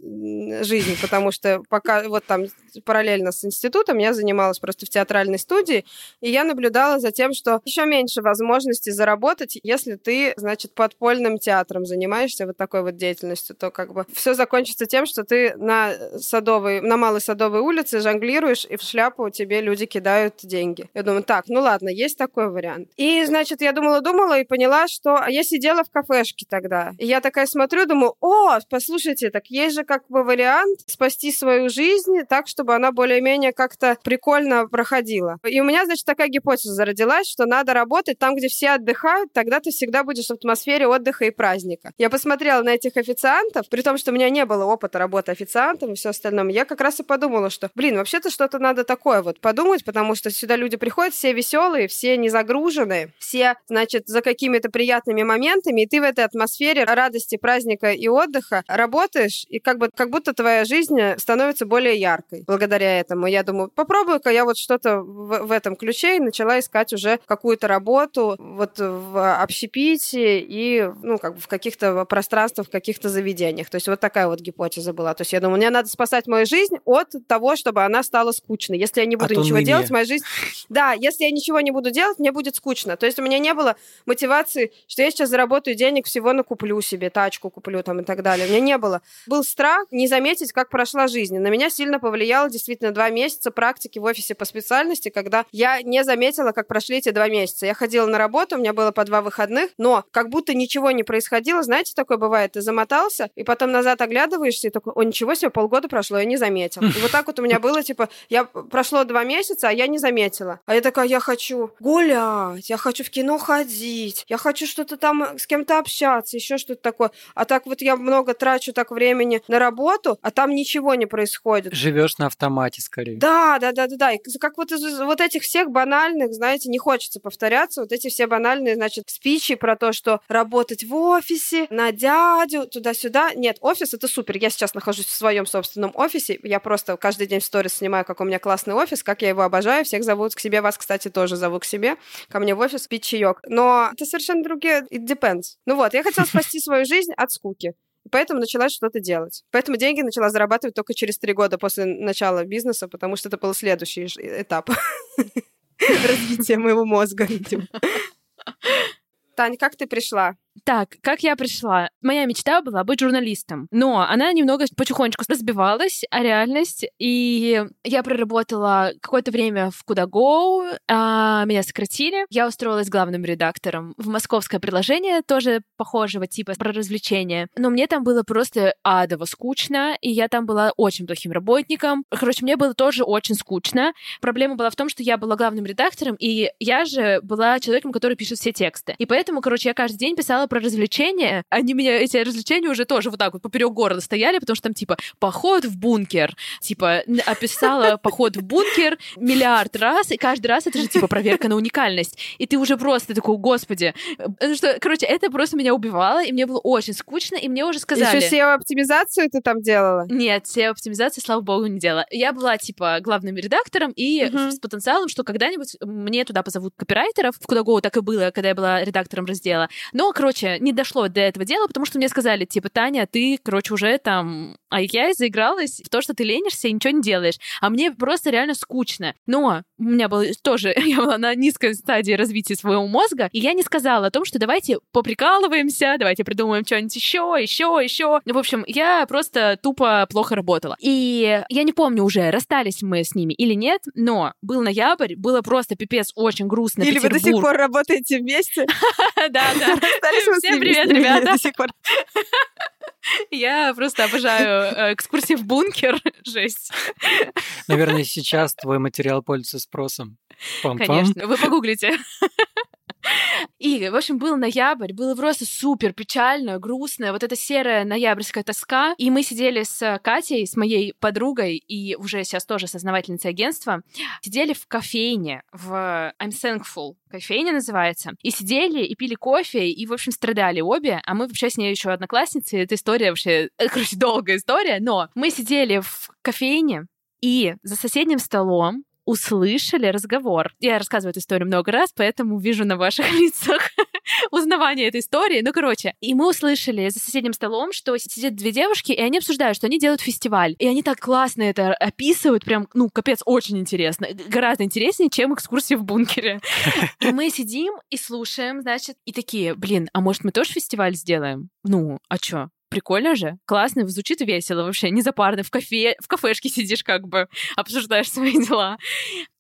жизнь, потому что пока вот там параллельно с институтом я занималась просто в театральной студии, и я наблюдала за тем, что еще меньше возможностей заработать, если ты, значит, подпольным театром занимаешься вот такой вот деятельностью, то как бы все закончится тем, что ты на садовой, на малой садовой улице жонглируешь, и в шляпу тебе люди кидают деньги. Я думаю, так, ну ладно, есть такой вариант. И, значит, я думала-думала и поняла, что... А я сидела в кафешке тогда. И я такая смотрю, думаю, о, послушайте, так есть же как бы вариант спасти свою жизнь так, чтобы она более-менее как-то прикольно проходила. И у меня, значит, такая гипотеза зародилась, что надо работать там, где все отдыхают, тогда ты всегда будешь в атмосфере отдыха и праздника. Я посмотрела на этих официантов, при том, что у меня не было опыта работы официантом и все остальное, я как раз и подумала, что, блин, вообще-то что-то надо такое вот подумать, потому что сюда люди приходят все веселые, все не загружены, все, значит, за какими-то приятными моментами, и ты в этой атмосфере радости, праздника и отдыха работаешь, и как бы как будто твоя жизнь становится более яркой благодаря этому. Я думаю, попробую-ка я вот что-то в, в этом ключе и начала искать уже какую-то работу вот в общепите и, ну, как бы в каких-то пространствах, в каких-то заведениях. То есть вот такая вот гипотеза была. То есть я думаю, мне надо спасать мою жизнь от того, чтобы она стала скучной. Если я не буду От ничего уныния. делать, моя жизнь... Да, если я ничего не буду делать, мне будет скучно. То есть у меня не было мотивации, что я сейчас заработаю денег, всего накуплю себе, тачку куплю там и так далее. У меня не было. Был страх не заметить, как прошла жизнь. На меня сильно повлияло действительно два месяца практики в офисе по специальности, когда я не заметила, как прошли эти два месяца. Я ходила на работу, у меня было по два выходных, но как будто ничего не происходило. Знаете, такое бывает, ты замотался, и потом назад оглядываешься, и такой, о, ничего себе, полгода прошло, я не заметил. И вот так вот у меня было, типа, я прошло два месяца, а я не заметила. А я такая, я хочу гулять, я хочу в кино ходить, я хочу что-то там с кем-то общаться, еще что-то такое. А так вот я много трачу так времени на работу, а там ничего не происходит. Живешь на автомате скорее. Да, да, да, да, да. И как вот из вот этих всех банальных, знаете, не хочется повторяться, вот эти все банальные, значит, спичи про то, что работать в офисе, на дядю, туда-сюда. Нет, офис это супер. Я сейчас нахожусь в своем собственном офисе. Я просто каждый день в сторис снимаю, как у меня классный офис, как я его обожаю. Всех зовут к себе, вас, кстати, тоже зову к себе, ко мне в офис пить чаек. Но это совершенно другие, it depends. Ну вот, я хотела спасти свою жизнь от скуки. Поэтому начала что-то делать. Поэтому деньги начала зарабатывать только через три года после начала бизнеса, потому что это был следующий этап развития моего мозга, видимо. Тань, как ты пришла? Так, как я пришла? Моя мечта была быть журналистом, но она немного потихонечку разбивалась, а реальность. И я проработала какое-то время в Кудаго, а меня сократили. Я устроилась главным редактором в московское приложение, тоже похожего типа про развлечения. Но мне там было просто адово скучно, и я там была очень плохим работником. Короче, мне было тоже очень скучно. Проблема была в том, что я была главным редактором, и я же была человеком, который пишет все тексты. И поэтому, короче, я каждый день писала про развлечения, они меня, эти развлечения уже тоже вот так вот поперек города стояли, потому что там типа поход в бункер, типа описала поход в бункер миллиард раз, и каждый раз это же типа проверка на уникальность. И ты уже просто такой, господи. Ну что, короче, это просто меня убивало, и мне было очень скучно, и мне уже сказали... Еще SEO-оптимизацию ты там делала? Нет, SEO-оптимизации, слава богу, не делала. Я была, типа, главным редактором, и uh-huh. с потенциалом, что когда-нибудь мне туда позовут копирайтеров, в Кудаго так и было, когда я была редактором раздела. Но, короче, короче, не дошло до этого дела, потому что мне сказали, типа, Таня, ты, короче, уже там... А я заигралась в то, что ты ленишься и ничего не делаешь. А мне просто реально скучно. Но у меня было тоже... Я была на низкой стадии развития своего мозга, и я не сказала о том, что давайте поприкалываемся, давайте придумаем что-нибудь еще, еще, еще. В общем, я просто тупо плохо работала. И я не помню уже, расстались мы с ними или нет, но был ноябрь, было просто пипец очень грустно. Или вы до сих пор работаете вместе? Да, да. Всем привет, ребята. Я просто обожаю э, экскурсии в бункер. Жесть. Наверное, сейчас твой материал пользуется спросом. Конечно, вы погуглите. И, в общем, был ноябрь, было просто супер печально, грустно, вот эта серая ноябрьская тоска. И мы сидели с Катей, с моей подругой, и уже сейчас тоже сознавательницей агентства, сидели в кофейне, в I'm Thankful, кофейня называется, и сидели и пили кофе, и, в общем, страдали обе, а мы вообще с ней еще одноклассницы, эта история вообще, короче, долгая история, но мы сидели в кофейне, и за соседним столом услышали разговор. Я рассказываю эту историю много раз, поэтому вижу на ваших лицах узнавание этой истории. Ну, короче, и мы услышали за соседним столом, что сидят две девушки, и они обсуждают, что они делают фестиваль. И они так классно это описывают, прям, ну, капец, очень интересно. Гораздо интереснее, чем экскурсии в бункере. И мы сидим и слушаем, значит, и такие, блин, а может мы тоже фестиваль сделаем? Ну, а чё? Прикольно же, классно, звучит весело вообще, не запарно, в кафе, в кафешке сидишь как бы, обсуждаешь свои дела.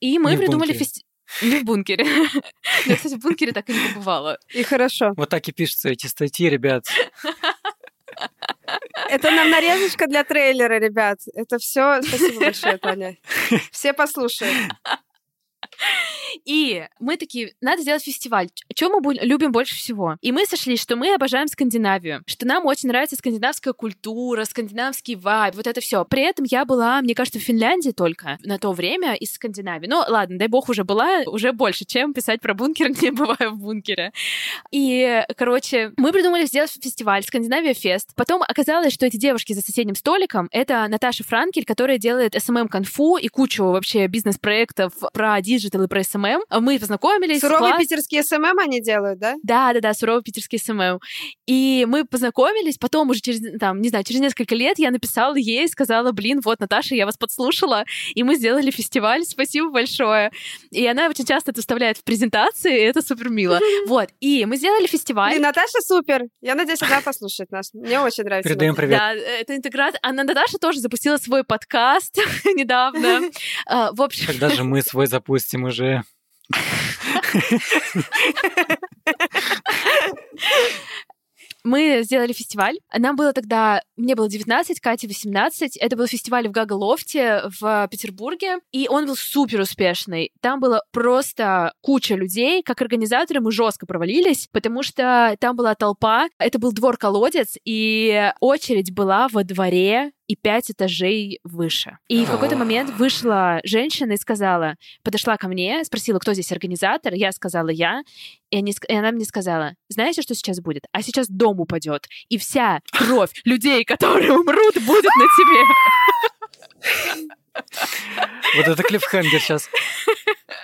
И мы не придумали фестиваль. Не в бункере. Я, кстати, в бункере так и не побывала. И хорошо. Вот так и пишутся эти статьи, ребят. Это нам нарезочка для трейлера, ребят. Это все. Спасибо большое, Таня. Все послушают. И мы такие, надо сделать фестиваль. Чем мы любим больше всего? И мы сошлись, что мы обожаем Скандинавию, что нам очень нравится скандинавская культура, скандинавский вайб, вот это все. При этом я была, мне кажется, в Финляндии только на то время из Скандинавии. Ну, ладно, дай бог, уже была, уже больше, чем писать про бункер, не бываю в бункере. И, короче, мы придумали сделать фестиваль Скандинавия Фест. Потом оказалось, что эти девушки за соседним столиком — это Наташа Франкель, которая делает SMM-конфу и кучу вообще бизнес-проектов про digital и про SMM. Мы познакомились. Суровые класс... питерские SMM они делают, да? Да, да, да, суровые питерские SMM. И мы познакомились, потом уже через, там, не знаю, через несколько лет я написала ей, сказала, блин, вот, Наташа, я вас подслушала, и мы сделали фестиваль, спасибо большое. И она очень часто это вставляет в презентации, и это супер мило. Вот, и мы сделали фестиваль. И Наташа супер. Я надеюсь, она послушает нас. Мне очень нравится. Передаем привет. Да, это интеграция. А Наташа тоже запустила свой подкаст недавно. А, в общем... Когда же мы свой запустим уже? Мы сделали фестиваль. Нам было тогда... Мне было 19, Кате 18. Это был фестиваль в Гагалофте в Петербурге. И он был супер успешный. Там было просто куча людей. Как организаторы мы жестко провалились, потому что там была толпа. Это был двор-колодец, и очередь была во дворе и пять этажей выше. И в какой-то момент вышла женщина и сказала, подошла ко мне, спросила, кто здесь организатор, я сказала я, и, они, и она мне сказала, знаете, что сейчас будет? А сейчас дом упадет, и вся кровь людей, которые умрут, будет на тебе. Вот это клиффхенгер сейчас.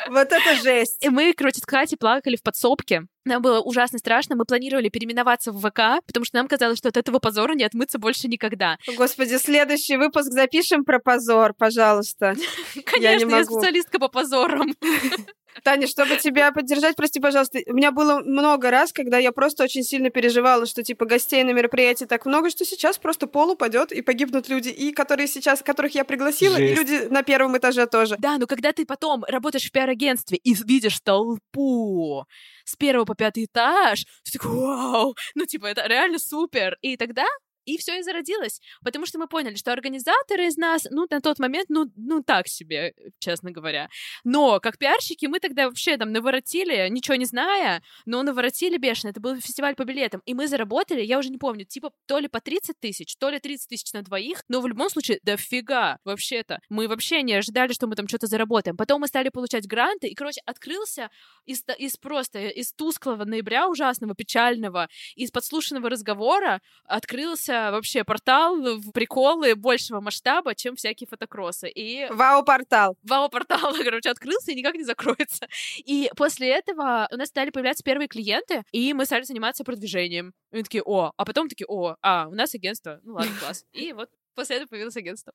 Вот это жесть. И мы, короче, с Катей плакали в подсобке. Нам было ужасно страшно. Мы планировали переименоваться в ВК, потому что нам казалось, что от этого позора не отмыться больше никогда. Господи, следующий выпуск запишем про позор, пожалуйста. Конечно, я, не я специалистка по позорам. Таня, чтобы тебя поддержать, прости, пожалуйста, у меня было много раз, когда я просто очень сильно переживала, что типа гостей на мероприятии так много, что сейчас просто пол упадет и погибнут люди, и которые сейчас, которых я пригласила, и Жесть. люди на первом этаже тоже. Да, но когда ты потом работаешь в пиар-агентстве и видишь толпу с первого по пятый этаж, ты такой, вау, ну типа это реально супер. И тогда и все и зародилось. Потому что мы поняли, что организаторы из нас, ну, на тот момент, ну, ну так себе, честно говоря. Но как пиарщики мы тогда вообще там наворотили, ничего не зная, но наворотили бешено. Это был фестиваль по билетам. И мы заработали, я уже не помню, типа то ли по 30 тысяч, то ли 30 тысяч на двоих, но в любом случае дофига вообще-то. Мы вообще не ожидали, что мы там что-то заработаем. Потом мы стали получать гранты, и, короче, открылся из, из просто, из тусклого ноября ужасного, печального, из подслушанного разговора открылся вообще портал в приколы большего масштаба, чем всякие фотокроссы. И Вау-портал. вау-портал, короче, открылся и никак не закроется. И после этого у нас стали появляться первые клиенты, и мы стали заниматься продвижением. И мы такие, о, а потом такие, о, а, у нас агентство. Ну ладно, класс. И вот после этого появилось агентство.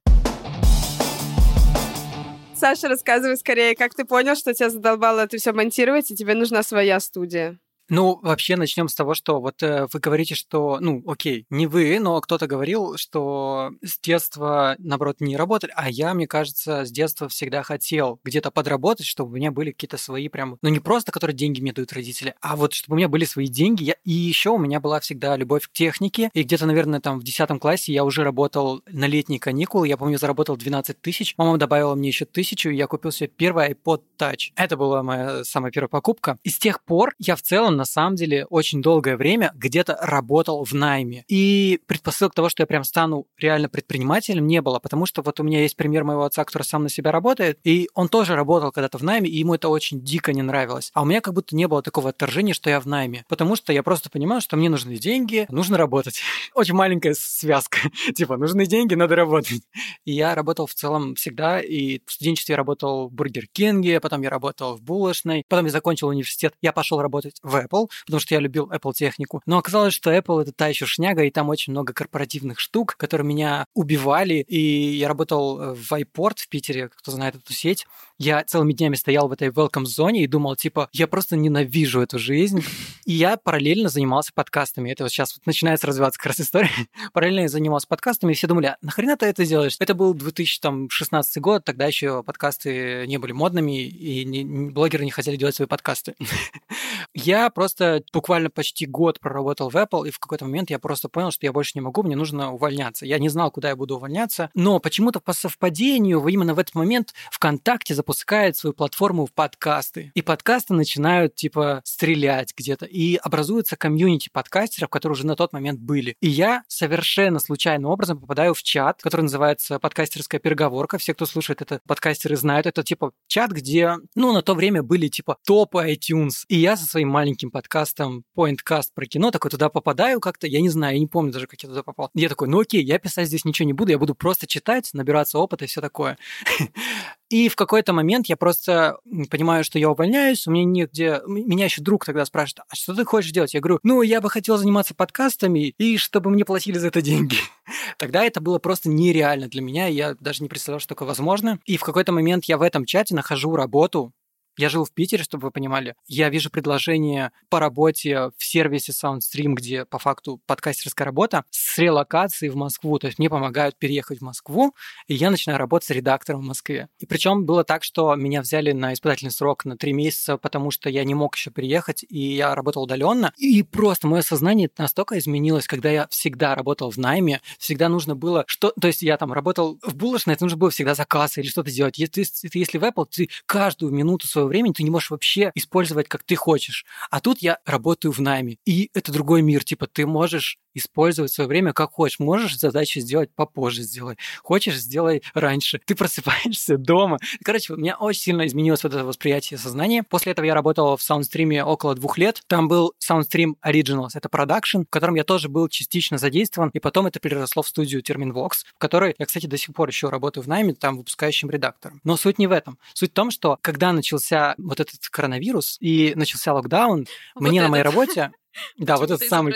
Саша, рассказывай скорее, как ты понял, что тебя задолбало это все монтировать, и тебе нужна своя студия. Ну, вообще начнем с того, что вот э, вы говорите, что, ну, окей, не вы, но кто-то говорил, что с детства, наоборот, не работали, а я, мне кажется, с детства всегда хотел где-то подработать, чтобы у меня были какие-то свои прям, ну, не просто, которые деньги мне дают родители, а вот чтобы у меня были свои деньги. Я- и еще у меня была всегда любовь к технике, и где-то, наверное, там в 10 классе я уже работал на летние каникулы, я помню, заработал 12 тысяч, мама добавила мне еще тысячу, и я купил себе первый iPod Touch. Это была моя самая первая покупка. И с тех пор я в целом, на самом деле, очень долгое время где-то работал в найме. И предпосылок того, что я прям стану реально предпринимателем, не было, потому что вот у меня есть пример моего отца, который сам на себя работает, и он тоже работал когда-то в найме, и ему это очень дико не нравилось. А у меня как будто не было такого отторжения, что я в найме, потому что я просто понимаю, что мне нужны деньги, нужно работать. Очень маленькая связка. Типа, нужны деньги, надо работать. И я работал в целом всегда, и в студенчестве я работал в Бургер Кинге, потом я работал в булочной, потом я закончил университет, я пошел работать в Apple, потому что я любил Apple технику. Но оказалось, что Apple это та еще шняга, и там очень много корпоративных штук, которые меня убивали. И я работал э, в iPort в Питере, кто знает эту сеть. Я целыми днями стоял в этой welcome зоне и думал, типа, я просто ненавижу эту жизнь. И я параллельно занимался подкастами. Это вот сейчас вот начинается развиваться как раз история. Параллельно я занимался подкастами, и все думали, а нахрена ты это делаешь? Это был 2016 год, тогда еще подкасты не были модными, и не- блогеры не хотели делать свои подкасты. Я просто буквально почти год проработал в Apple, и в какой-то момент я просто понял, что я больше не могу, мне нужно увольняться. Я не знал, куда я буду увольняться, но почему-то по совпадению именно в этот момент ВКонтакте запускает свою платформу в подкасты. И подкасты начинают, типа, стрелять где-то. И образуется комьюнити подкастеров, которые уже на тот момент были. И я совершенно случайным образом попадаю в чат, который называется «Подкастерская переговорка». Все, кто слушает это, подкастеры знают. Это, типа, чат, где, ну, на то время были, типа, топы iTunes. И я со своим маленьким подкастом Pointcast про кино такой туда попадаю как-то, я не знаю, я не помню даже, как я туда попал. Я такой, ну окей, я писать здесь ничего не буду, я буду просто читать, набираться опыта и все такое. И в какой-то момент я просто понимаю, что я увольняюсь, у меня негде... Меня еще друг тогда спрашивает, а что ты хочешь делать? Я говорю, ну, я бы хотел заниматься подкастами, и чтобы мне платили за это деньги. Тогда это было просто нереально для меня, я даже не представлял, что такое возможно. И в какой-то момент я в этом чате нахожу работу, Я жил в Питере, чтобы вы понимали. Я вижу предложение по работе в сервисе SoundStream, где по факту подкастерская работа, с релокацией в Москву. То есть мне помогают переехать в Москву, и я начинаю работать с редактором в Москве. И причем было так, что меня взяли на испытательный срок на три месяца, потому что я не мог еще приехать, и я работал удаленно. И просто мое сознание настолько изменилось, когда я всегда работал в найме, всегда нужно было что... То есть я там работал в булочной, это нужно было всегда заказ или что-то делать. Если, если в Apple, ты каждую минуту своего времени ты не можешь вообще использовать, как ты хочешь. А тут я работаю в найме, и это другой мир. Типа ты можешь использовать свое время как хочешь. Можешь задачу сделать попозже сделай. Хочешь, сделай раньше. Ты просыпаешься дома. Короче, у меня очень сильно изменилось вот это восприятие сознания. После этого я работал в саундстриме около двух лет. Там был Soundstream Originals, это продакшн, в котором я тоже был частично задействован, и потом это переросло в студию Terminvox, в которой я, кстати, до сих пор еще работаю в найме, там выпускающим редактором. Но суть не в этом. Суть в том, что когда начался вот этот коронавирус и начался локдаун, вот мне этот. на моей работе да, вот этот самый.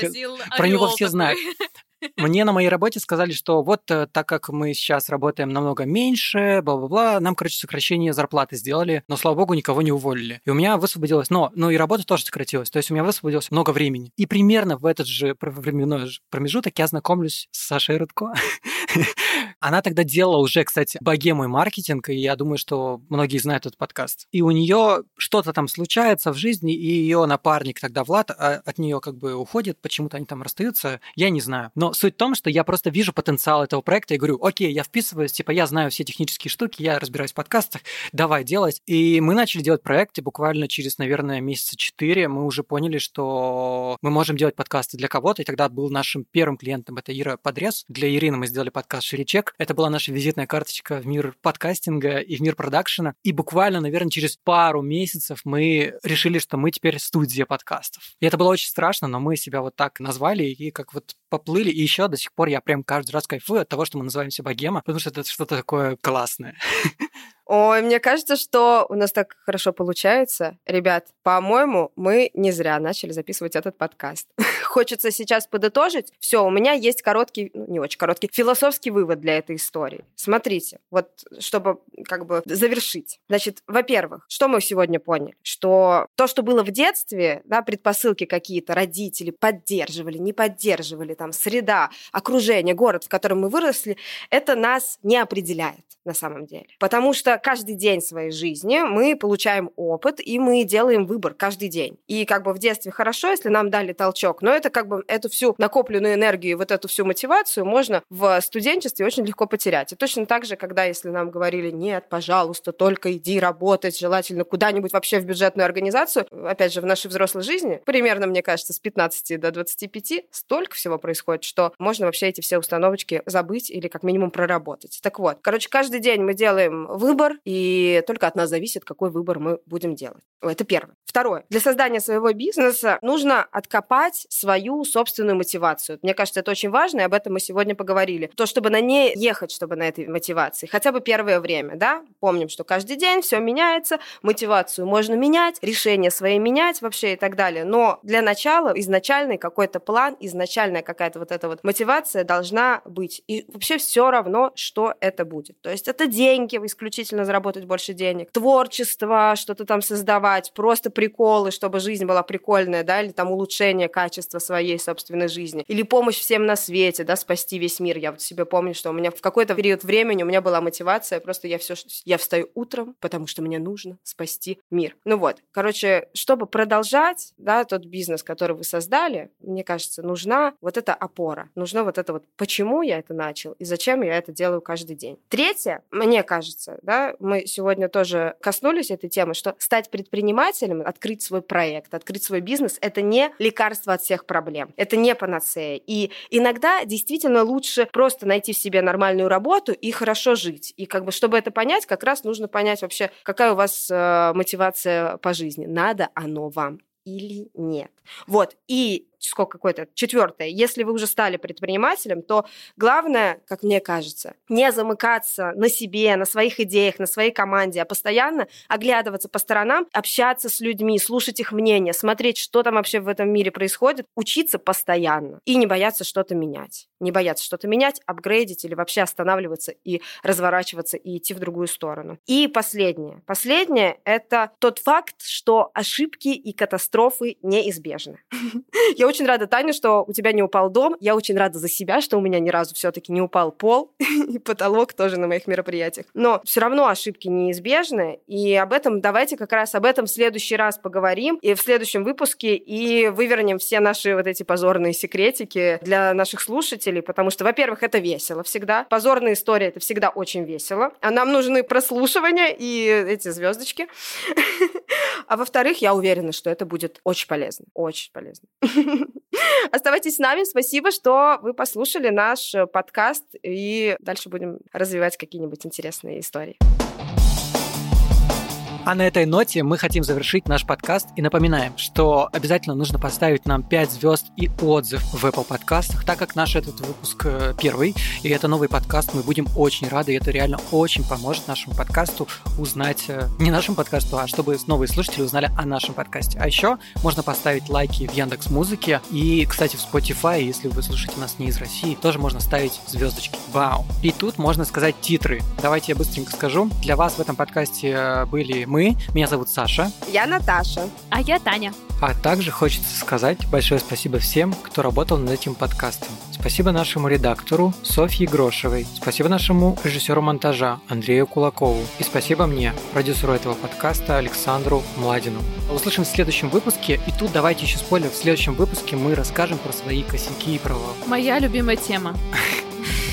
Про него все знают. Мне на моей работе сказали, что вот э, так как мы сейчас работаем намного меньше, бла-бла-бла, нам, короче, сокращение зарплаты сделали, но, слава богу, никого не уволили. И у меня высвободилось, но, ну и работа тоже сократилась, то есть у меня высвободилось много времени. И примерно в этот же временной промежуток я знакомлюсь с Сашей Рудко. Она тогда делала уже, кстати, богему и маркетинг, и я думаю, что многие знают этот подкаст. И у нее что-то там случается в жизни, и ее напарник тогда Влад а, от нее как бы уходит, почему-то они там расстаются, я не знаю. Но суть в том, что я просто вижу потенциал этого проекта и говорю, окей, я вписываюсь, типа я знаю все технические штуки, я разбираюсь в подкастах, давай делать. И мы начали делать проект, и буквально через, наверное, месяца четыре мы уже поняли, что мы можем делать подкасты для кого-то, и тогда был нашим первым клиентом это Ира Подрез. Для Ирины мы сделали подкаст «Ширичек», это была наша визитная карточка в мир подкастинга и в мир продакшена. И буквально, наверное, через пару месяцев мы решили, что мы теперь студия подкастов. И это было очень страшно, но мы себя вот так назвали и как вот поплыли. И еще до сих пор я прям каждый раз кайфую от того, что мы называемся богема, потому что это что-то такое классное. Ой, мне кажется, что у нас так хорошо получается. Ребят, по-моему, мы не зря начали записывать этот подкаст. Хочется сейчас подытожить. Все, у меня есть короткий, ну, не очень короткий, философский вывод для этой истории. Смотрите, вот чтобы как бы завершить. Значит, во-первых, что мы сегодня поняли? Что то, что было в детстве, да, предпосылки какие-то, родители поддерживали, не поддерживали, там, среда, окружение, город, в котором мы выросли, это нас не определяет на самом деле. Потому что каждый день своей жизни мы получаем опыт, и мы делаем выбор каждый день. И как бы в детстве хорошо, если нам дали толчок, но это как бы эту всю накопленную энергию, вот эту всю мотивацию можно в студенчестве очень легко потерять. И точно так же, когда если нам говорили, нет, пожалуйста, только иди работать, желательно куда-нибудь вообще в бюджетную организацию, опять же, в нашей взрослой жизни, примерно, мне кажется, с 15 до 25 столько всего происходит, что можно вообще эти все установочки забыть или как минимум проработать. Так вот, короче, каждый день мы делаем выбор, и только от нас зависит, какой выбор мы будем делать. Это первое. Второе. Для создания своего бизнеса нужно откопать свою собственную мотивацию. Мне кажется, это очень важно, и об этом мы сегодня поговорили. То, чтобы на ней ехать, чтобы на этой мотивации. Хотя бы первое время, да? Помним, что каждый день все меняется, мотивацию можно менять, решения свои менять вообще и так далее. Но для начала изначальный какой-то план, изначальная какая-то вот эта вот мотивация должна быть. И вообще все равно, что это будет. То есть это деньги, исключительно заработать больше денег, творчество, что-то там создавать, просто приколы, чтобы жизнь была прикольная, да, или там улучшение качества своей собственной жизни, или помощь всем на свете, да, спасти весь мир. Я вот себе помню, что у меня в какой-то период времени у меня была мотивация, просто я все, я встаю утром, потому что мне нужно спасти мир. Ну вот, короче, чтобы продолжать, да, тот бизнес, который вы создали, мне кажется, нужна вот эта опора, нужна вот это вот, почему я это начал и зачем я это делаю каждый день. Третье, мне кажется, да, мы сегодня тоже коснулись этой темы, что стать предпринимателем, открыть свой проект, открыть свой бизнес, это не лекарство от всех проблем, это не панацея. И иногда действительно лучше просто найти в себе нормальную работу и хорошо жить. И как бы, чтобы это понять, как раз нужно понять вообще, какая у вас э, мотивация по жизни. Надо оно вам или нет. Вот. И сколько какое-то четвертое. Если вы уже стали предпринимателем, то главное, как мне кажется, не замыкаться на себе, на своих идеях, на своей команде, а постоянно оглядываться по сторонам, общаться с людьми, слушать их мнение, смотреть, что там вообще в этом мире происходит, учиться постоянно и не бояться что-то менять. Не бояться что-то менять, апгрейдить или вообще останавливаться и разворачиваться и идти в другую сторону. И последнее. Последнее — это тот факт, что ошибки и катастрофы неизбежны. Я очень рада, Таня, что у тебя не упал дом. Я очень рада за себя, что у меня ни разу все-таки не упал пол и потолок тоже на моих мероприятиях. Но все равно ошибки неизбежны, и об этом давайте как раз об этом в следующий раз поговорим и в следующем выпуске и вывернем все наши вот эти позорные секретики для наших слушателей, потому что, во-первых, это весело всегда. Позорная история — это всегда очень весело. А нам нужны прослушивания и эти звездочки. А во-вторых, я уверена, что это будет очень полезно. Очень полезно. Оставайтесь с нами. Спасибо, что вы послушали наш подкаст. И дальше будем развивать какие-нибудь интересные истории. А на этой ноте мы хотим завершить наш подкаст и напоминаем, что обязательно нужно поставить нам 5 звезд и отзыв в Apple подкастах, так как наш этот выпуск э, первый, и это новый подкаст, мы будем очень рады, и это реально очень поможет нашему подкасту узнать, э, не нашему подкасту, а чтобы новые слушатели узнали о нашем подкасте. А еще можно поставить лайки в Яндекс Музыке, и, кстати, в Spotify, если вы слушаете нас не из России, тоже можно ставить звездочки. Вау! И тут можно сказать титры. Давайте я быстренько скажу. Для вас в этом подкасте э, были мы. Меня зовут Саша. Я Наташа. А я Таня. А также хочется сказать большое спасибо всем, кто работал над этим подкастом. Спасибо нашему редактору Софье Грошевой. Спасибо нашему режиссеру монтажа Андрею Кулакову. И спасибо мне, продюсеру этого подкаста Александру Младину. Услышим в следующем выпуске. И тут давайте еще спойлер. В следующем выпуске мы расскажем про свои косяки и провалы. Моя любимая тема.